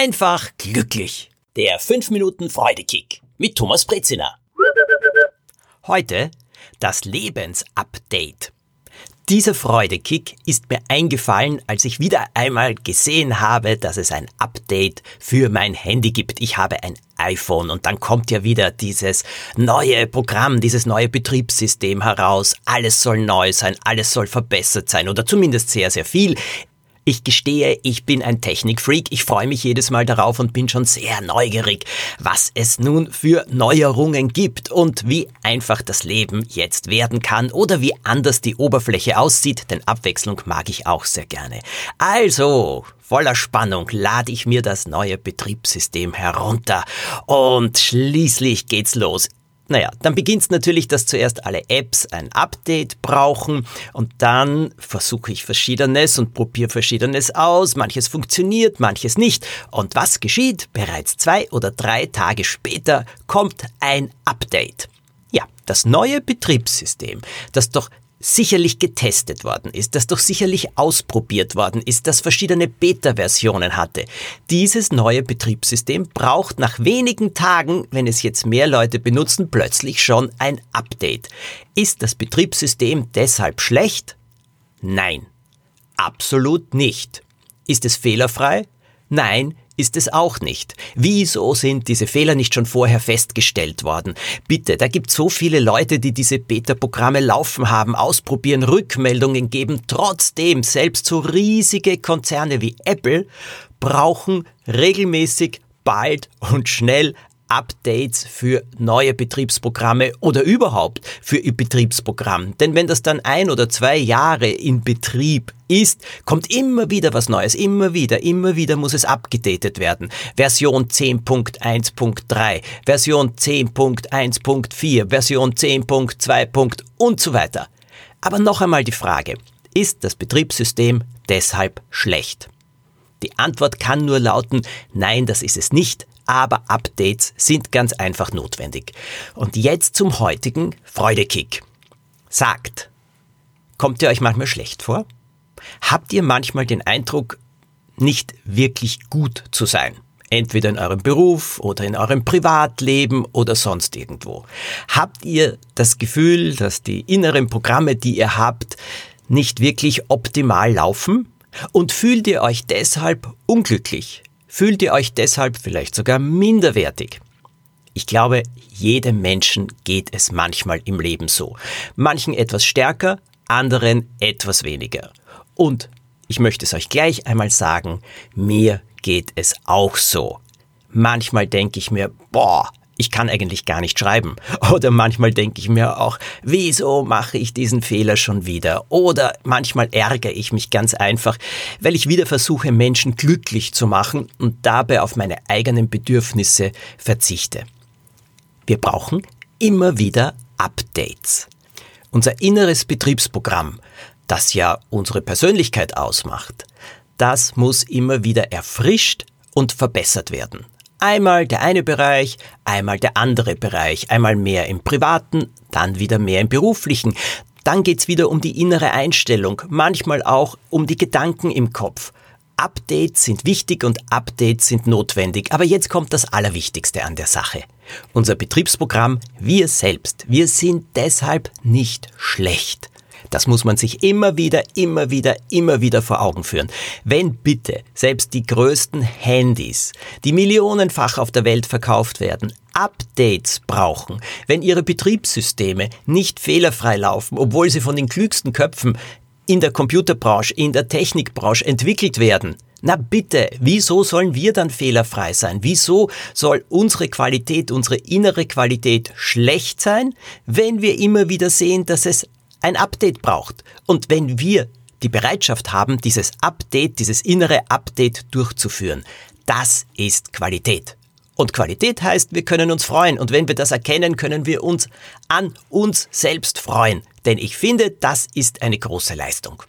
einfach glücklich. Der 5 Minuten Freudekick mit Thomas Brezina. Heute das Lebensupdate. Dieser Freudekick ist mir eingefallen, als ich wieder einmal gesehen habe, dass es ein Update für mein Handy gibt. Ich habe ein iPhone und dann kommt ja wieder dieses neue Programm, dieses neue Betriebssystem heraus. Alles soll neu sein, alles soll verbessert sein oder zumindest sehr, sehr viel. Ich gestehe, ich bin ein Technikfreak. Ich freue mich jedes Mal darauf und bin schon sehr neugierig, was es nun für Neuerungen gibt und wie einfach das Leben jetzt werden kann oder wie anders die Oberfläche aussieht, denn Abwechslung mag ich auch sehr gerne. Also, voller Spannung lade ich mir das neue Betriebssystem herunter und schließlich geht's los. Naja, dann beginnt es natürlich, dass zuerst alle Apps ein Update brauchen und dann versuche ich Verschiedenes und probiere Verschiedenes aus. Manches funktioniert, manches nicht. Und was geschieht? Bereits zwei oder drei Tage später kommt ein Update. Ja, das neue Betriebssystem, das doch sicherlich getestet worden ist, das doch sicherlich ausprobiert worden ist, das verschiedene Beta-Versionen hatte. Dieses neue Betriebssystem braucht nach wenigen Tagen, wenn es jetzt mehr Leute benutzen, plötzlich schon ein Update. Ist das Betriebssystem deshalb schlecht? Nein, absolut nicht. Ist es fehlerfrei? Nein, ist es auch nicht. Wieso sind diese Fehler nicht schon vorher festgestellt worden? Bitte, da gibt so viele Leute, die diese Beta-Programme laufen haben, ausprobieren, Rückmeldungen geben. Trotzdem, selbst so riesige Konzerne wie Apple brauchen regelmäßig bald und schnell Updates für neue Betriebsprogramme oder überhaupt für Ihr Betriebsprogramm. Denn wenn das dann ein oder zwei Jahre in Betrieb ist, kommt immer wieder was Neues, immer wieder, immer wieder muss es abgedatet werden. Version 10.1.3, Version 10.1.4, Version 10.2. und so weiter. Aber noch einmal die Frage, ist das Betriebssystem deshalb schlecht? Die Antwort kann nur lauten, nein, das ist es nicht, aber Updates sind ganz einfach notwendig. Und jetzt zum heutigen Freudekick. Sagt, kommt ihr euch manchmal schlecht vor? Habt ihr manchmal den Eindruck, nicht wirklich gut zu sein? Entweder in eurem Beruf oder in eurem Privatleben oder sonst irgendwo. Habt ihr das Gefühl, dass die inneren Programme, die ihr habt, nicht wirklich optimal laufen? Und fühlt ihr euch deshalb unglücklich? Fühlt ihr euch deshalb vielleicht sogar minderwertig? Ich glaube, jedem Menschen geht es manchmal im Leben so. Manchen etwas stärker, anderen etwas weniger. Und ich möchte es euch gleich einmal sagen, mir geht es auch so. Manchmal denke ich mir, boah, ich kann eigentlich gar nicht schreiben. Oder manchmal denke ich mir auch, wieso mache ich diesen Fehler schon wieder? Oder manchmal ärgere ich mich ganz einfach, weil ich wieder versuche, Menschen glücklich zu machen und dabei auf meine eigenen Bedürfnisse verzichte. Wir brauchen immer wieder Updates. Unser inneres Betriebsprogramm, das ja unsere Persönlichkeit ausmacht, das muss immer wieder erfrischt und verbessert werden. Einmal der eine Bereich, einmal der andere Bereich, einmal mehr im privaten, dann wieder mehr im beruflichen. Dann geht's wieder um die innere Einstellung, manchmal auch um die Gedanken im Kopf. Updates sind wichtig und Updates sind notwendig, aber jetzt kommt das Allerwichtigste an der Sache. Unser Betriebsprogramm, wir selbst, wir sind deshalb nicht schlecht. Das muss man sich immer wieder, immer wieder, immer wieder vor Augen führen. Wenn bitte selbst die größten Handys, die millionenfach auf der Welt verkauft werden, Updates brauchen, wenn ihre Betriebssysteme nicht fehlerfrei laufen, obwohl sie von den klügsten Köpfen in der Computerbranche, in der Technikbranche entwickelt werden, na bitte, wieso sollen wir dann fehlerfrei sein? Wieso soll unsere Qualität, unsere innere Qualität schlecht sein, wenn wir immer wieder sehen, dass es ein Update braucht. Und wenn wir die Bereitschaft haben, dieses Update, dieses innere Update durchzuführen, das ist Qualität. Und Qualität heißt, wir können uns freuen. Und wenn wir das erkennen, können wir uns an uns selbst freuen. Denn ich finde, das ist eine große Leistung.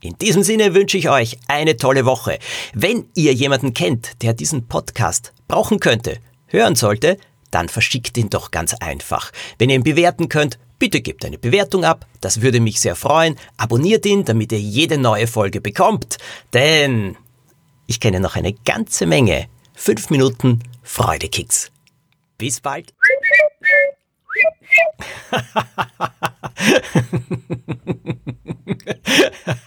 In diesem Sinne wünsche ich euch eine tolle Woche. Wenn ihr jemanden kennt, der diesen Podcast brauchen könnte, hören sollte, dann verschickt ihn doch ganz einfach. Wenn ihr ihn bewerten könnt, Bitte gebt eine Bewertung ab, das würde mich sehr freuen. Abonniert ihn, damit ihr jede neue Folge bekommt. Denn ich kenne noch eine ganze Menge. 5 Minuten Freudekicks. Bis bald.